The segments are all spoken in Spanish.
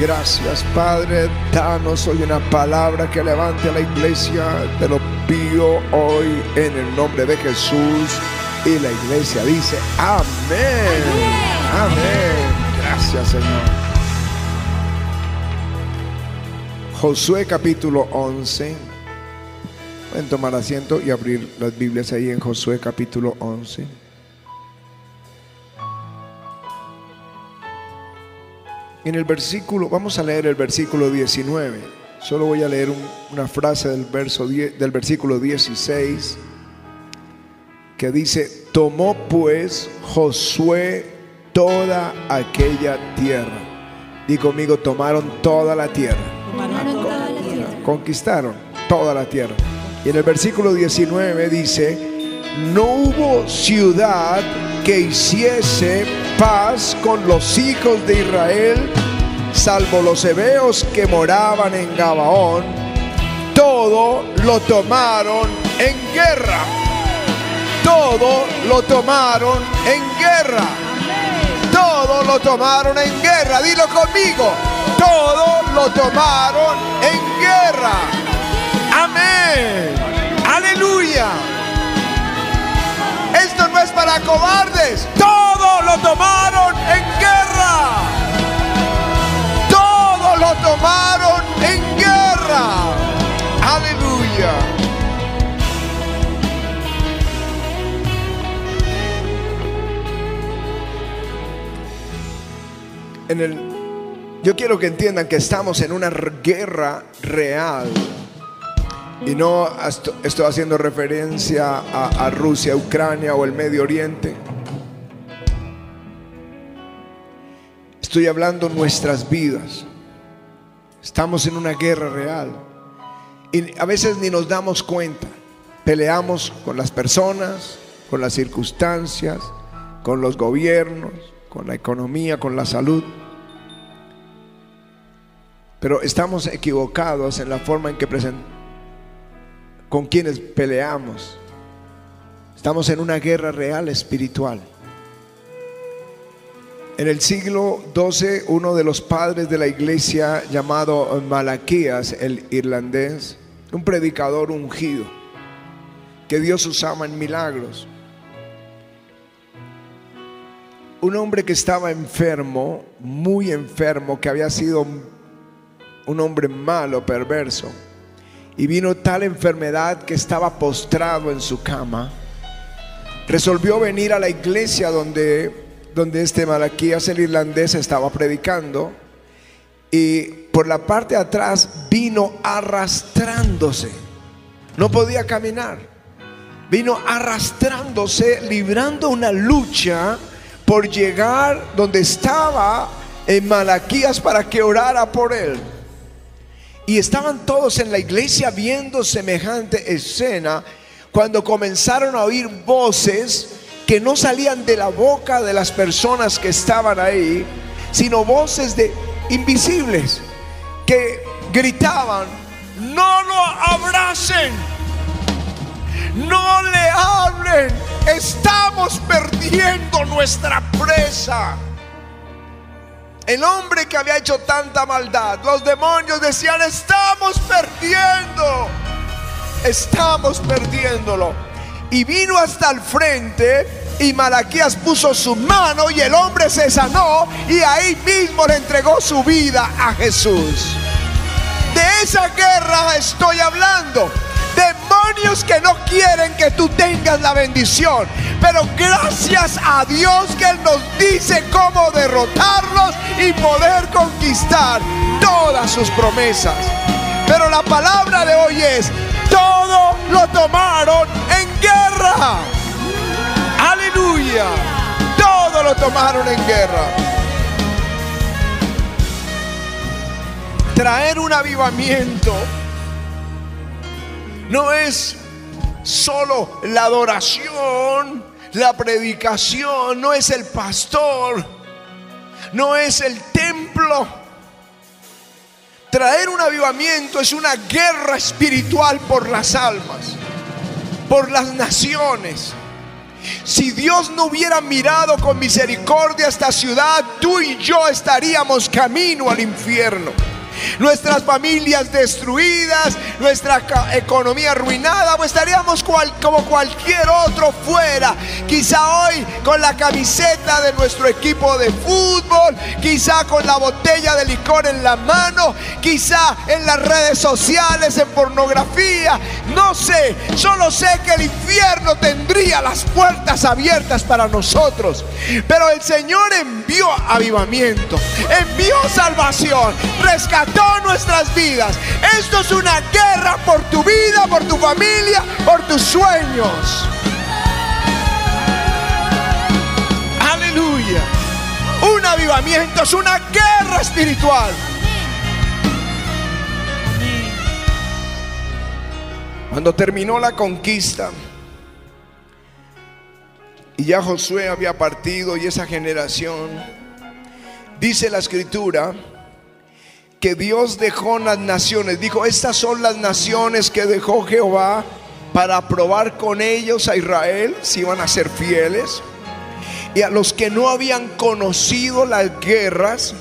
Gracias Padre, danos hoy una palabra que levante a la iglesia. Te lo pido hoy en el nombre de Jesús. Y la iglesia dice, amén. Amén. Gracias Señor. Josué capítulo 11. Pueden tomar asiento y abrir las Biblias ahí en Josué capítulo 11. En el versículo, vamos a leer el versículo 19. Solo voy a leer un- una frase del, verso 10 del versículo 16 que dice, tomó pues Josué toda aquella tierra. Y conmigo, tomaron toda la tierra. Tomaron toda la tierra. Conquistaron toda la tierra. Y en el versículo 19 dice, no hubo ciudad que hiciese paz con los hijos de Israel, salvo los hebeos que moraban en Gabaón, todo lo tomaron en guerra. Todo lo tomaron en guerra. Todo lo tomaron en guerra. Dilo conmigo. Todo lo tomaron en guerra. Amén. Aleluya. Esto no es para cobardes. Todo lo tomaron en guerra. Lo tomaron en guerra. Aleluya. En el yo quiero que entiendan que estamos en una guerra real. Y no esto- estoy haciendo referencia a, a Rusia, Ucrania o el Medio Oriente. Estoy hablando nuestras vidas. Estamos en una guerra real. Y a veces ni nos damos cuenta. Peleamos con las personas, con las circunstancias, con los gobiernos, con la economía, con la salud. Pero estamos equivocados en la forma en que present- con quienes peleamos. Estamos en una guerra real espiritual. En el siglo XII, uno de los padres de la iglesia llamado Malaquías, el irlandés, un predicador ungido, que Dios usaba en milagros. Un hombre que estaba enfermo, muy enfermo, que había sido un hombre malo, perverso. Y vino tal enfermedad que estaba postrado en su cama. Resolvió venir a la iglesia donde, donde este Malaquías, el irlandés, estaba predicando. Y por la parte de atrás vino arrastrándose. No podía caminar. Vino arrastrándose, librando una lucha por llegar donde estaba en Malaquías para que orara por él. Y estaban todos en la iglesia viendo semejante escena cuando comenzaron a oír voces que no salían de la boca de las personas que estaban ahí, sino voces de invisibles que gritaban, no lo abracen, no le hablen, estamos perdiendo nuestra presa. El hombre que había hecho tanta maldad, los demonios decían, estamos perdiendo, estamos perdiéndolo. Y vino hasta el frente y Malaquías puso su mano y el hombre se sanó y ahí mismo le entregó su vida a Jesús. De esa guerra estoy hablando. Demonios que no quieren que tú tengas la bendición. Pero gracias a Dios que Él nos dice cómo derrotarlos y poder conquistar todas sus promesas. Pero la palabra de hoy es, todo lo tomaron en guerra. Aleluya. Todo lo tomaron en guerra. Traer un avivamiento no es solo la adoración, la predicación, no es el pastor, no es el templo. Traer un avivamiento es una guerra espiritual por las almas, por las naciones. Si Dios no hubiera mirado con misericordia esta ciudad, tú y yo estaríamos camino al infierno nuestras familias destruidas, nuestra economía arruinada, pues estaríamos como cualquier otro fuera. Quizá hoy con la camiseta de nuestro equipo de fútbol, quizá con la botella de licor en la mano, quizá en las redes sociales, en pornografía. No sé, solo sé que el infierno tendría las puertas abiertas para nosotros. Pero el Señor envió avivamiento, envió salvación, rescató todas nuestras vidas. Esto es una guerra por tu vida, por tu familia, por tus sueños. Aleluya. Un avivamiento es una guerra espiritual. Cuando terminó la conquista y ya Josué había partido y esa generación, dice la escritura, que Dios dejó las naciones. Dijo, estas son las naciones que dejó Jehová para probar con ellos a Israel si iban a ser fieles. Y a los que no habían conocido las guerras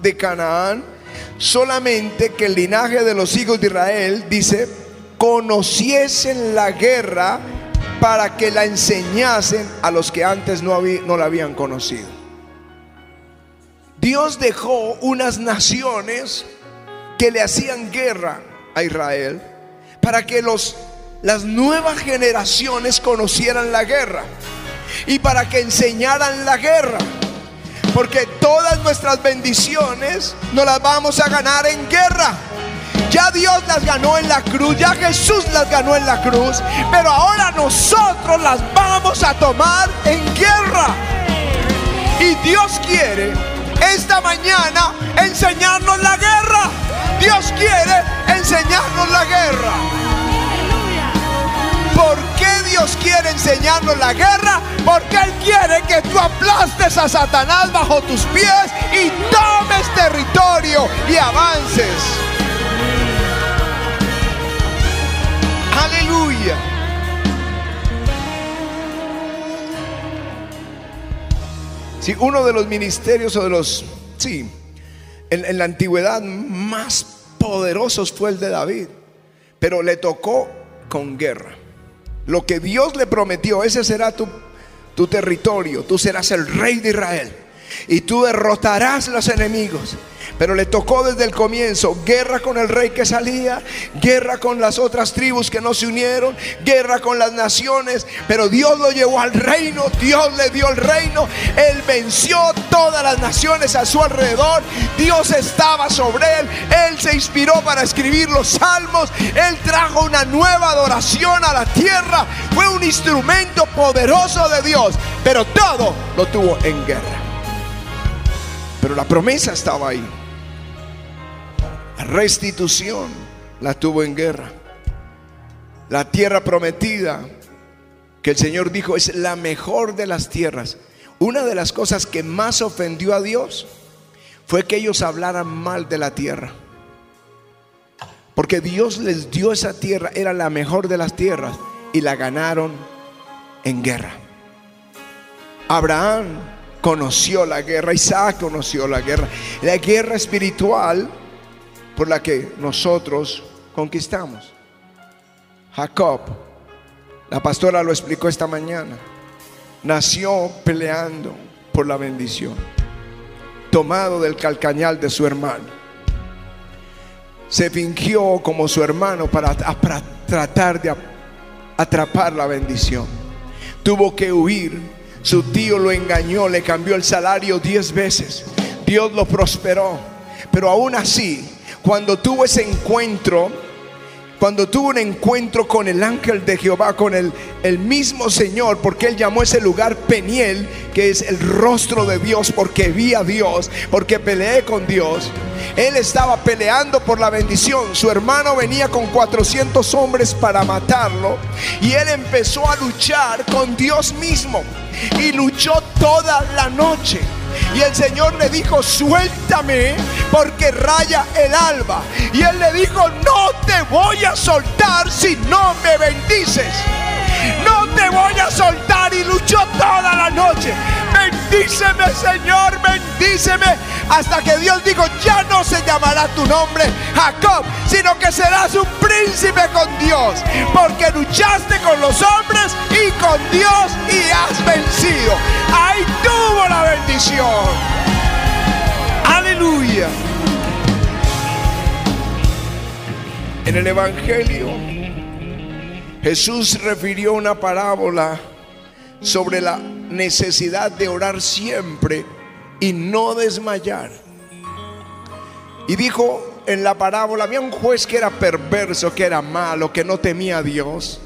de Canaán, solamente que el linaje de los hijos de Israel, dice, conociesen la guerra para que la enseñasen a los que antes no, no la habían conocido. Dios dejó unas naciones que le hacían guerra a Israel para que los, las nuevas generaciones conocieran la guerra y para que enseñaran la guerra. Porque todas nuestras bendiciones no las vamos a ganar en guerra. Ya Dios las ganó en la cruz, ya Jesús las ganó en la cruz, pero ahora nosotros las vamos a tomar en guerra. Y Dios quiere esta mañana enseñarnos la guerra. Dios quiere enseñarnos la guerra. ¿Por qué Dios quiere enseñarnos la guerra? Porque Él quiere que tú aplastes a Satanás bajo tus pies y tomes territorio y avances. Aleluya. Si uno de los ministerios o de los, sí, en, en, la antigüedad más poderosos fue el de David, pero le tocó con guerra. Lo que Dios le prometió, ese será tu, tu territorio, tú serás el rey de Israel y tú derrotarás los enemigos. Pero le tocó desde el comienzo guerra con el rey que salía, guerra con las otras tribus que no se unieron, guerra con las naciones. Pero Dios lo llevó al reino, Dios le dio el reino. Él venció todas las naciones a su alrededor. Dios estaba sobre él. Él se inspiró para escribir los salmos. Él trajo una nueva adoración a la tierra. Fue un instrumento poderoso de Dios. Pero todo lo tuvo en guerra. Pero la promesa estaba ahí. La restitución la tuvo en guerra. La tierra prometida, que el Señor dijo es la mejor de las tierras. Una de las cosas que más ofendió a Dios fue que ellos hablaran mal de la tierra. Porque Dios les dio esa tierra, era la mejor de las tierras, y la ganaron en guerra. Abraham conoció la guerra, Isaac conoció la guerra, la guerra espiritual por la que nosotros conquistamos. Jacob, la pastora lo explicó esta mañana, nació peleando por la bendición, tomado del calcañal de su hermano. Se fingió como su hermano para, para tratar de atrapar la bendición. Tuvo que huir su tío lo engañó, le cambió el salario diez veces. Dios lo prosperó. Pero aún así, cuando tuvo ese encuentro, cuando tuvo un encuentro con el ángel de Jehová, con el, el mismo Señor, porque él llamó ese lugar Peniel, que es el rostro de Dios, porque vi a Dios, porque peleé con Dios. Él estaba peleando por la bendición. Su hermano venía con 400 hombres para matarlo. Y él empezó a luchar con Dios mismo. Y luchó toda la noche. Y el Señor le dijo, suéltame porque raya el alba. Y él le dijo, no te voy a soltar si no me bendices. No te voy a soltar y luchó toda la noche. Bendíceme, Señor, bendíceme. Hasta que Dios dijo, ya no se llamará tu nombre Jacob, sino que serás un príncipe con Dios. Porque luchaste con los hombres y con Dios y has vencido. Ahí tuvo la bendición. Aleluya. En el Evangelio, Jesús refirió una parábola sobre la necesidad de orar siempre y no desmayar. Y dijo en la parábola, había un juez que era perverso, que era malo, que no temía a Dios.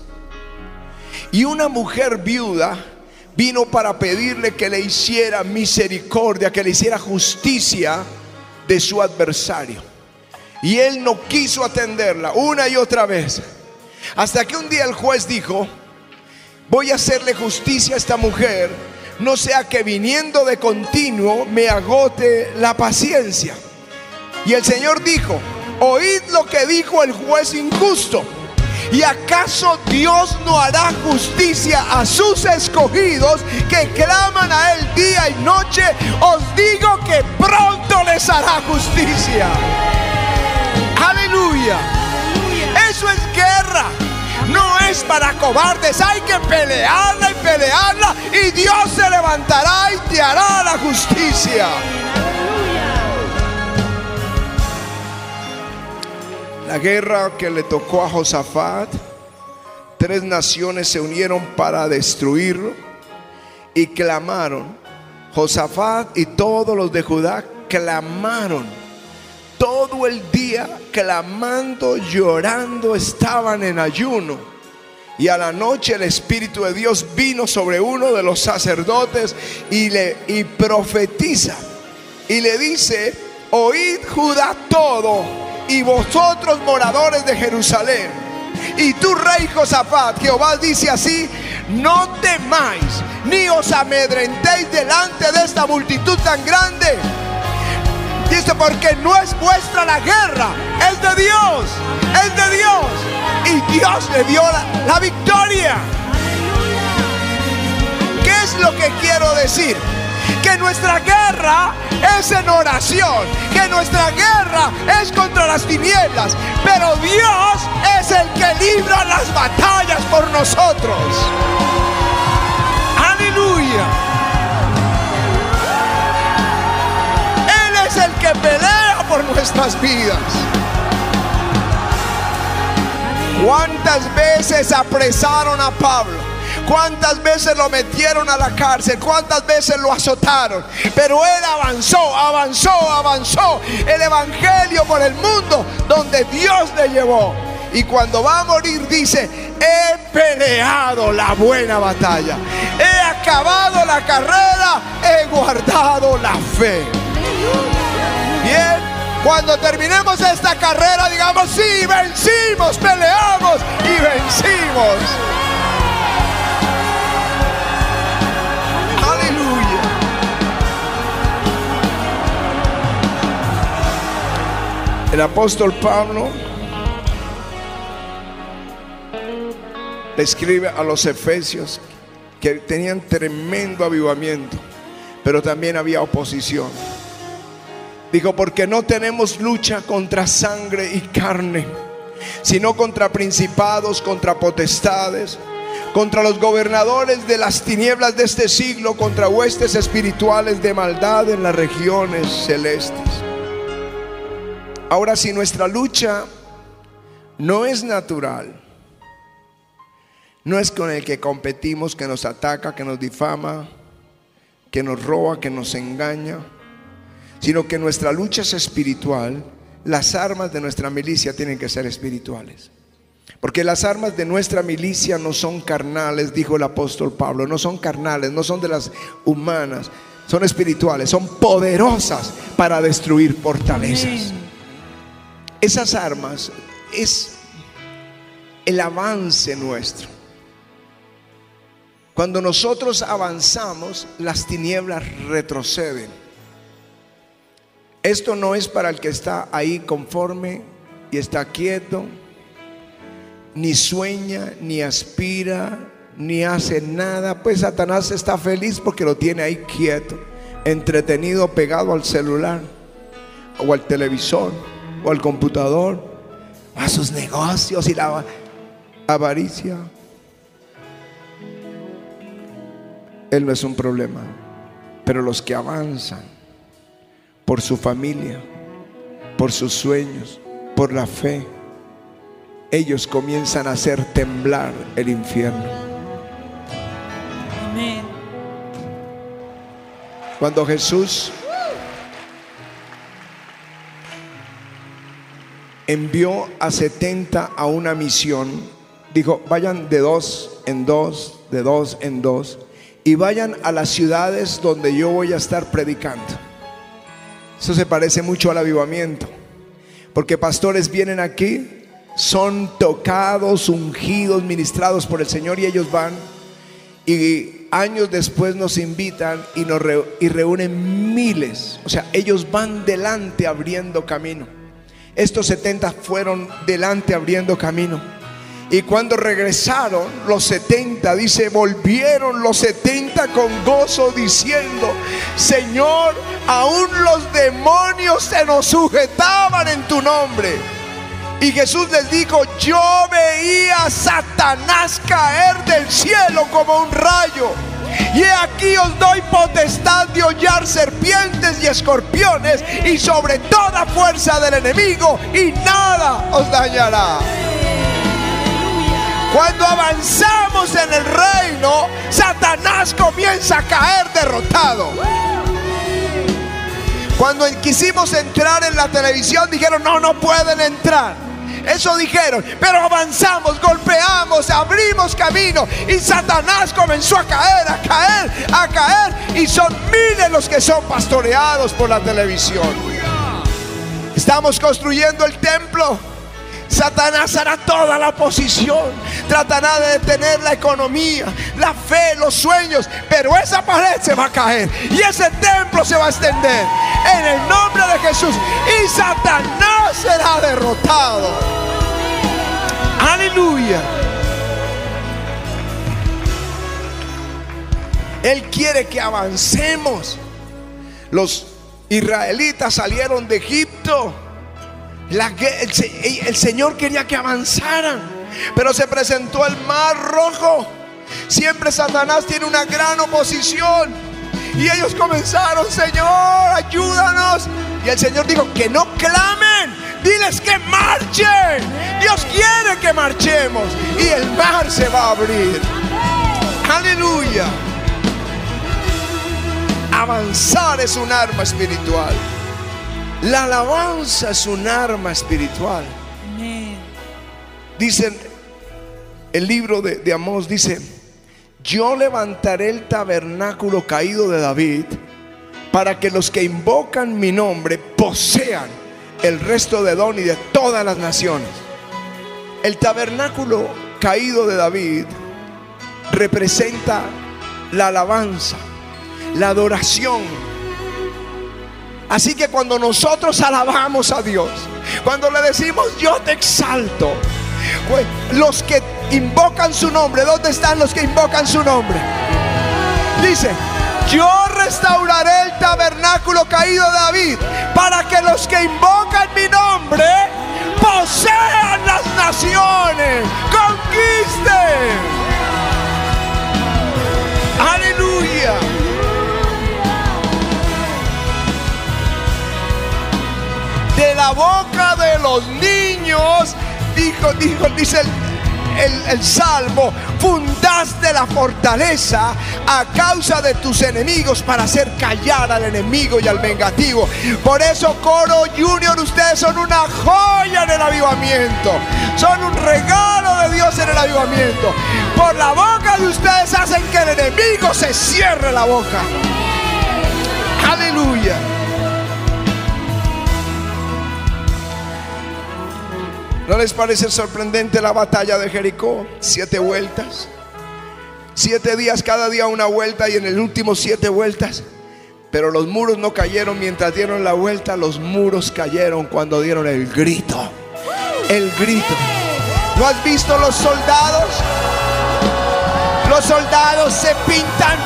Y una mujer viuda vino para pedirle que le hiciera misericordia, que le hiciera justicia de su adversario. Y él no quiso atenderla una y otra vez. Hasta que un día el juez dijo, voy a hacerle justicia a esta mujer, no sea que viniendo de continuo me agote la paciencia. Y el Señor dijo, oíd lo que dijo el juez injusto. ¿Y acaso Dios no hará justicia a sus escogidos que claman a Él día y noche? Os digo que pronto les hará justicia. Aleluya. Eso es guerra. No es para cobardes. Hay que pelearla y pelearla. Y Dios se levantará y te hará la justicia. La guerra que le tocó a Josafat, tres naciones se unieron para destruirlo y clamaron. Josafat y todos los de Judá clamaron todo el día clamando, llorando, estaban en ayuno. Y a la noche el Espíritu de Dios vino sobre uno de los sacerdotes y le y profetiza. Y le dice, oíd Judá todo y vosotros moradores de Jerusalén. Y tú rey Josafat, Jehová dice así, no temáis ni os amedrentéis delante de esta multitud tan grande Dice, porque no es vuestra la guerra, es de Dios, es de Dios. Y Dios le dio la, la victoria. ¿Qué es lo que quiero decir? Que nuestra guerra es en oración, que nuestra guerra es contra las tinieblas, pero Dios es el que libra las batallas por nosotros. Aleluya. Que pelea por nuestras vidas. ¿Cuántas veces apresaron a Pablo? ¿Cuántas veces lo metieron a la cárcel? ¿Cuántas veces lo azotaron? Pero él avanzó, avanzó, avanzó el Evangelio por el mundo donde Dios le llevó. Y cuando va a morir dice, he peleado la buena batalla, he acabado la carrera, he guardado la fe. Cuando terminemos esta carrera, digamos, sí, vencimos, peleamos y vencimos. Aleluya. El apóstol Pablo le escribe a los efesios que tenían tremendo avivamiento, pero también había oposición. Dijo, porque no tenemos lucha contra sangre y carne, sino contra principados, contra potestades, contra los gobernadores de las tinieblas de este siglo, contra huestes espirituales de maldad en las regiones celestes. Ahora, si nuestra lucha no es natural, no es con el que competimos, que nos ataca, que nos difama, que nos roba, que nos engaña, sino que nuestra lucha es espiritual, las armas de nuestra milicia tienen que ser espirituales. Porque las armas de nuestra milicia no son carnales, dijo el apóstol Pablo, no son carnales, no son de las humanas, son espirituales, son poderosas para destruir fortalezas. Esas armas es el avance nuestro. Cuando nosotros avanzamos, las tinieblas retroceden. Esto no es para el que está ahí conforme y está quieto, ni sueña, ni aspira, ni hace nada, pues Satanás está feliz porque lo tiene ahí quieto, entretenido, pegado al celular, o al televisor, o al computador, a sus negocios y la avaricia. Él no es un problema, pero los que avanzan por su familia, por sus sueños, por la fe, ellos comienzan a hacer temblar el infierno. Amén. Cuando Jesús envió a 70 a una misión, dijo, vayan de dos en dos, de dos en dos, y vayan a las ciudades donde yo voy a estar predicando. Eso se parece mucho al avivamiento, porque pastores vienen aquí, son tocados, ungidos, ministrados por el Señor y ellos van y años después nos invitan y nos re- y reúnen miles. O sea, ellos van delante abriendo camino. Estos 70 fueron delante abriendo camino. Y cuando regresaron los 70, dice, volvieron los 70 con gozo diciendo, Señor, aún los demonios se nos sujetaban en tu nombre. Y Jesús les dijo, yo veía a Satanás caer del cielo como un rayo. Y aquí os doy potestad de hollar serpientes y escorpiones y sobre toda fuerza del enemigo y nada os dañará. Cuando avanzamos en el reino, Satanás comienza a caer derrotado. Cuando quisimos entrar en la televisión, dijeron, no, no pueden entrar. Eso dijeron, pero avanzamos, golpeamos, abrimos camino y Satanás comenzó a caer, a caer, a caer y son miles los que son pastoreados por la televisión. Estamos construyendo el templo. Satanás hará toda la oposición, tratará de detener la economía, la fe, los sueños, pero esa pared se va a caer y ese templo se va a extender en el nombre de Jesús y Satanás será derrotado. Aleluya. Él quiere que avancemos. Los israelitas salieron de Egipto. El, el Señor quería que avanzaran, pero se presentó el mar rojo. Siempre Satanás tiene una gran oposición. Y ellos comenzaron, Señor, ayúdanos. Y el Señor dijo, que no clamen, diles que marchen. Dios quiere que marchemos. Y el mar se va a abrir. Aleluya. Avanzar es un arma espiritual. La alabanza es un arma espiritual. Dicen, el libro de, de Amós dice, yo levantaré el tabernáculo caído de David para que los que invocan mi nombre posean el resto de Edom y de todas las naciones. El tabernáculo caído de David representa la alabanza, la adoración, Así que cuando nosotros alabamos a Dios, cuando le decimos yo te exalto, pues, los que invocan su nombre, ¿dónde están los que invocan su nombre? Dice, yo restauraré el tabernáculo caído de David para que los que invocan mi nombre posean las naciones, conquisten. De la boca de los niños, dijo, dijo, dice el, el- salmo, fundaste la fortaleza a causa de tus enemigos para hacer callar al enemigo y al vengativo. Por eso, Coro Junior, ustedes son una joya en el avivamiento. Son un regalo de Dios en el avivamiento. Por la boca de ustedes hacen que el enemigo se cierre la boca. Aleluya. ¿No les parece sorprendente la batalla de Jericó? Siete vueltas. Siete días, cada día una vuelta y en el último siete vueltas. Pero los muros no cayeron mientras dieron la vuelta, los muros cayeron cuando dieron el grito. El grito. ¿No has visto los soldados? Los soldados se pintan,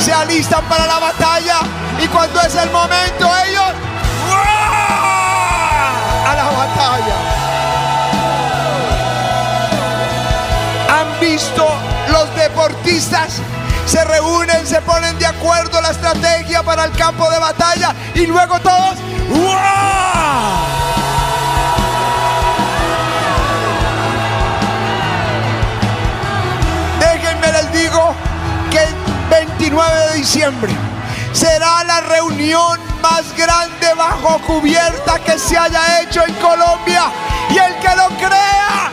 se alistan para la batalla y cuando es el momento ellos a la batalla. Visto los deportistas se reúnen, se ponen de acuerdo la estrategia para el campo de batalla y luego todos Déjenme les digo que el 29 de diciembre será la reunión más grande bajo cubierta que se haya hecho en Colombia. Y el que lo crea,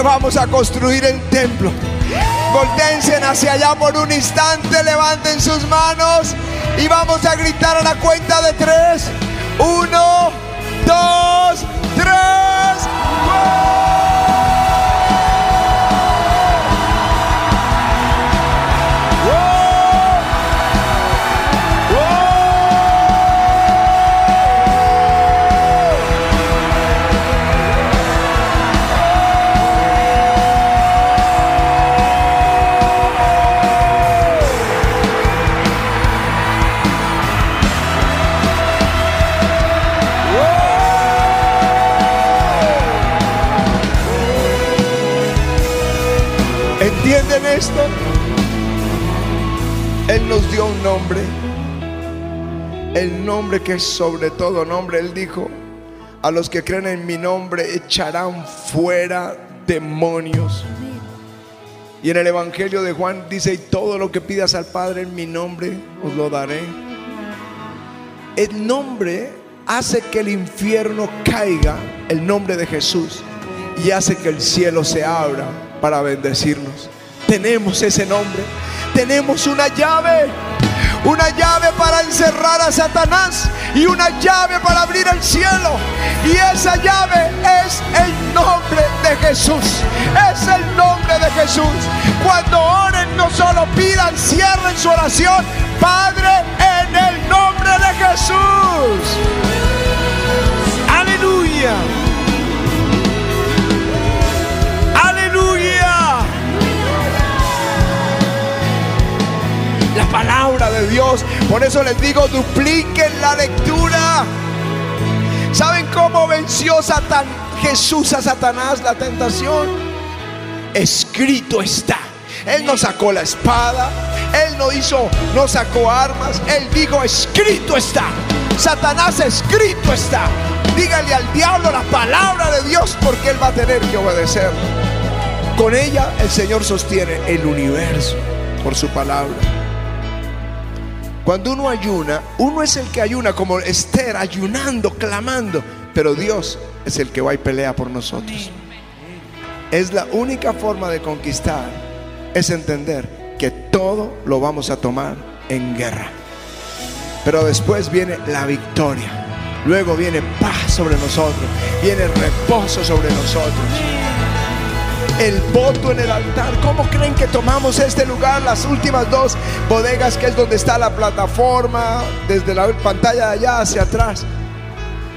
vamos a construir el templo? Voltense hacia allá por un instante, levanten sus manos y vamos a gritar a la cuenta de tres. Uno, El nombre que es sobre todo nombre. Él dijo, a los que creen en mi nombre echarán fuera demonios. Y en el Evangelio de Juan dice, y todo lo que pidas al Padre en mi nombre, os lo daré. El nombre hace que el infierno caiga, el nombre de Jesús, y hace que el cielo se abra para bendecirnos tenemos ese nombre. Tenemos una llave. Una llave para encerrar a Satanás y una llave para abrir el cielo. Y esa llave es el nombre de Jesús. Es el nombre de Jesús. Cuando oren, no solo pidan, cierren su oración. Padre, en el nombre de Jesús. Aleluya. De Dios. Por eso les digo, dupliquen la lectura. ¿Saben cómo venció Satan, Jesús a Satanás la tentación? Escrito está. Él no sacó la espada, él no hizo, no sacó armas, él dijo, escrito está. Satanás escrito está. Dígale al diablo la palabra de Dios porque él va a tener que obedecer. Con ella el Señor sostiene el universo por su palabra. Cuando uno ayuna, uno es el que ayuna como Esther, ayunando, clamando, pero Dios es el que va y pelea por nosotros. Es la única forma de conquistar, es entender que todo lo vamos a tomar en guerra. Pero después viene la victoria. Luego viene paz sobre nosotros, viene reposo sobre nosotros el voto en el altar. ¿Cómo creen que tomamos este lugar? Las últimas dos bodegas que es donde está la plataforma, desde la pantalla de allá hacia atrás.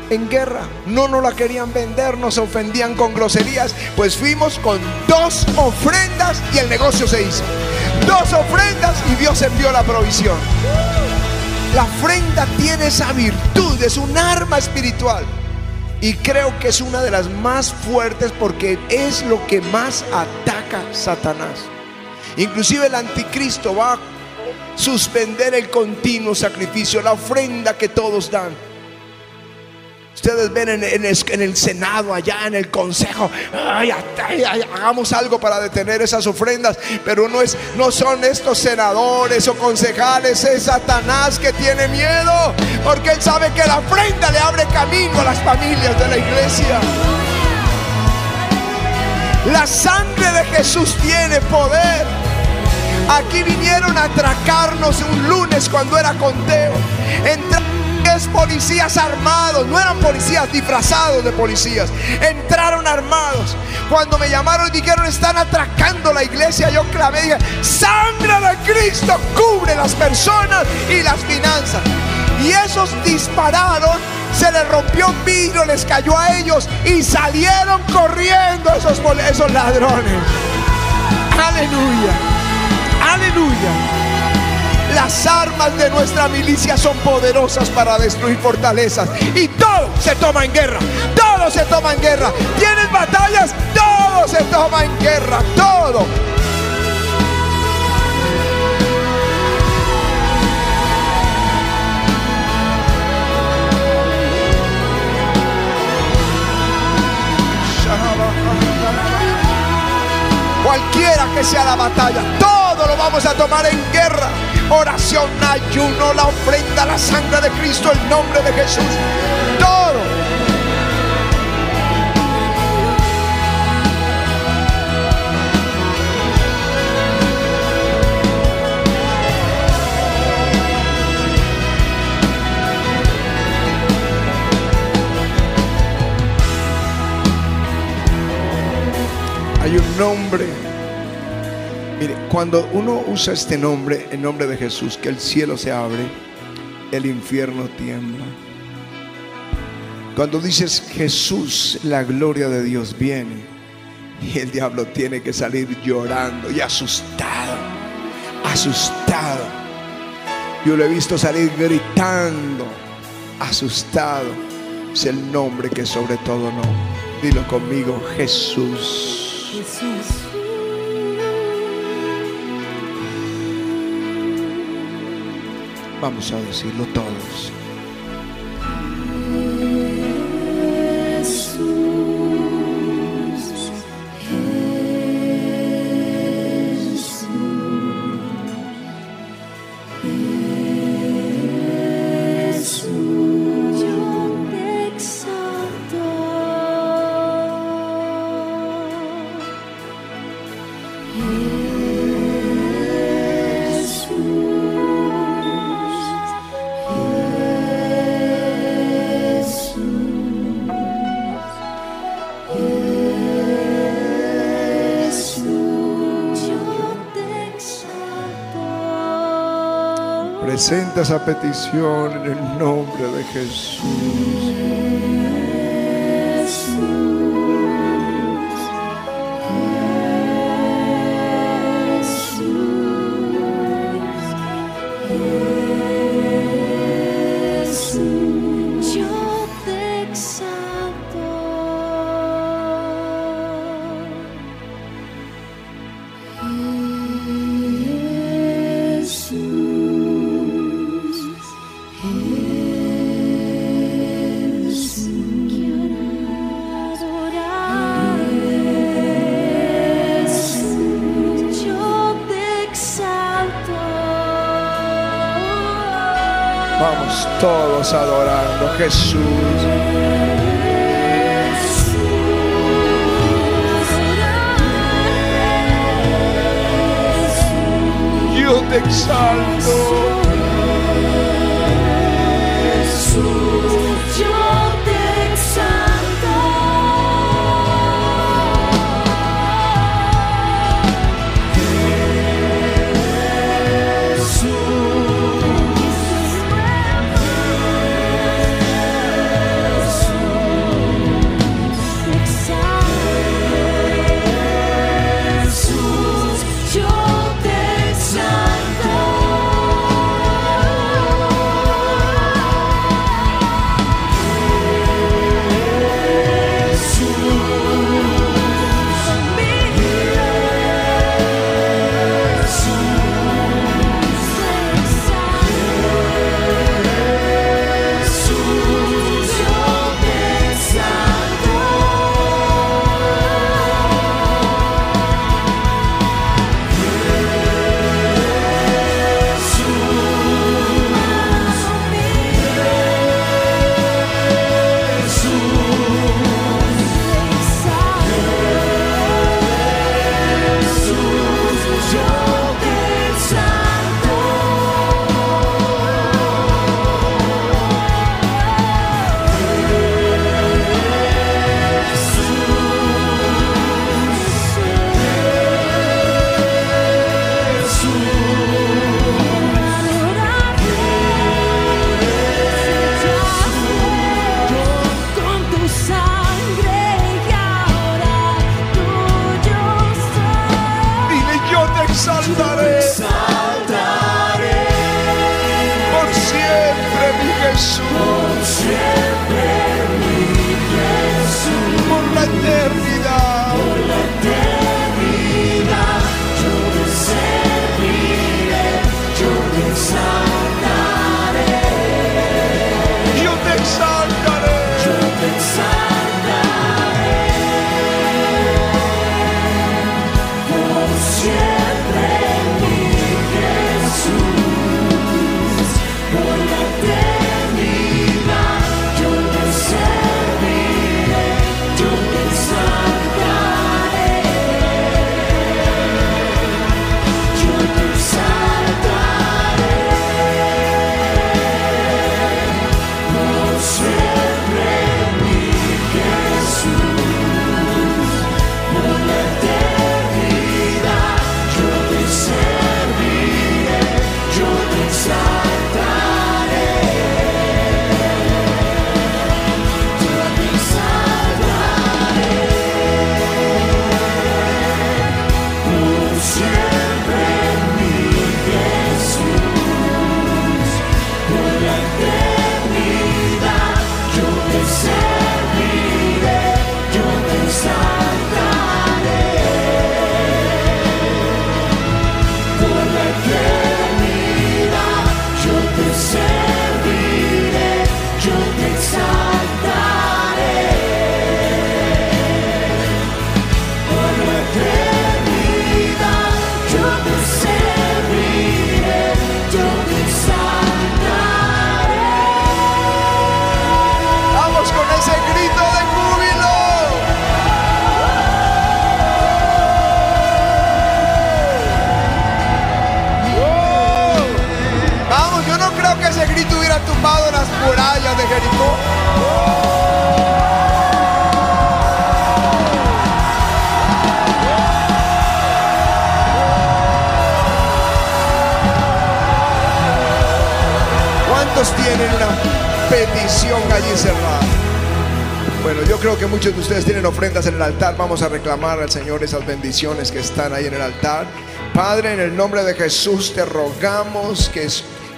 En guerra, no nos la querían vender, nos ofendían con groserías, pues fuimos con dos ofrendas y el negocio se hizo. Dos ofrendas y Dios envió la provisión. La ofrenda tiene esa virtud, es un arma espiritual. Y creo que es una de las más fuertes porque es lo que más ataca Satanás. Inclusive el anticristo va a suspender el continuo sacrificio, la ofrenda que todos dan. Ustedes ven en, el Senado, allá en el Consejo, hagamos algo para detener esas ofrendas, pero no, es, no son estos senadores o concejales, es Satanás que tiene miedo, porque él sabe que la ofrenda le abre camino a las familias de la iglesia. La sangre de Jesús tiene poder. Aquí vinieron a atracarnos un lunes cuando era conteo. Entraron policías armados, no eran policías disfrazados de policías, entraron armados. Cuando me llamaron y dijeron están atracando la iglesia, yo clamé dije, sangre de Cristo cubre las personas y las finanzas. Y esos dispararon, se les rompió un vidrio, les cayó a ellos y salieron corriendo esos, esos ladrones. Aleluya, aleluya. Las armas de nuestra milicia son poderosas para destruir fortalezas. Y todo se toma en guerra. Todo se toma en guerra. Tienes batallas, todo se toma en guerra. Todo. Cualquiera que sea la batalla, todo lo vamos a tomar en guerra oración, ayuno, la ofrenda, la sangre de Cristo, el nombre de Jesús. Todo. Hay un nombre Mire, cuando uno usa este nombre, el nombre de Jesús, que el cielo se abre, el infierno tiembla. Cuando dices Jesús, la gloria de Dios viene, y el diablo tiene que salir llorando y asustado, asustado. Yo lo he visto salir gritando, asustado. Es el nombre que sobre todo no. Dilo conmigo, Jesús. Jesús. Vamos a decirlo todos. Presenta esa petición en el nombre de Jesús. Todos adorando Jesús. Yo te exalto. Tumbado las murallas de Jericó. ¿Cuántos tienen una petición allí cerrada? Bueno, yo creo que muchos de ustedes tienen ofrendas en el altar. Vamos a reclamar al Señor esas bendiciones que están ahí en el altar. Padre, en el nombre de Jesús te rogamos que,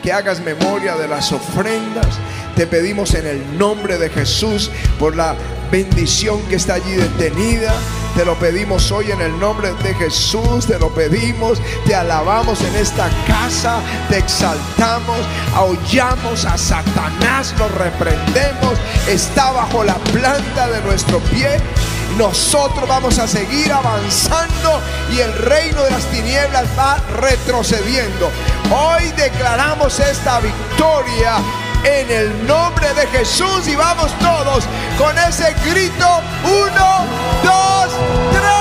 que hagas memoria de las ofrendas. Te pedimos en el nombre de Jesús por la bendición que está allí detenida. Te lo pedimos hoy en el nombre de Jesús, te lo pedimos, te alabamos en esta casa, te exaltamos, aullamos a Satanás, lo reprendemos, está bajo la planta de nuestro pie. Nosotros vamos a seguir avanzando y el reino de las tinieblas va retrocediendo. Hoy declaramos esta victoria en el nombre de Jesús y vamos todos con ese grito. Uno, dos, tres.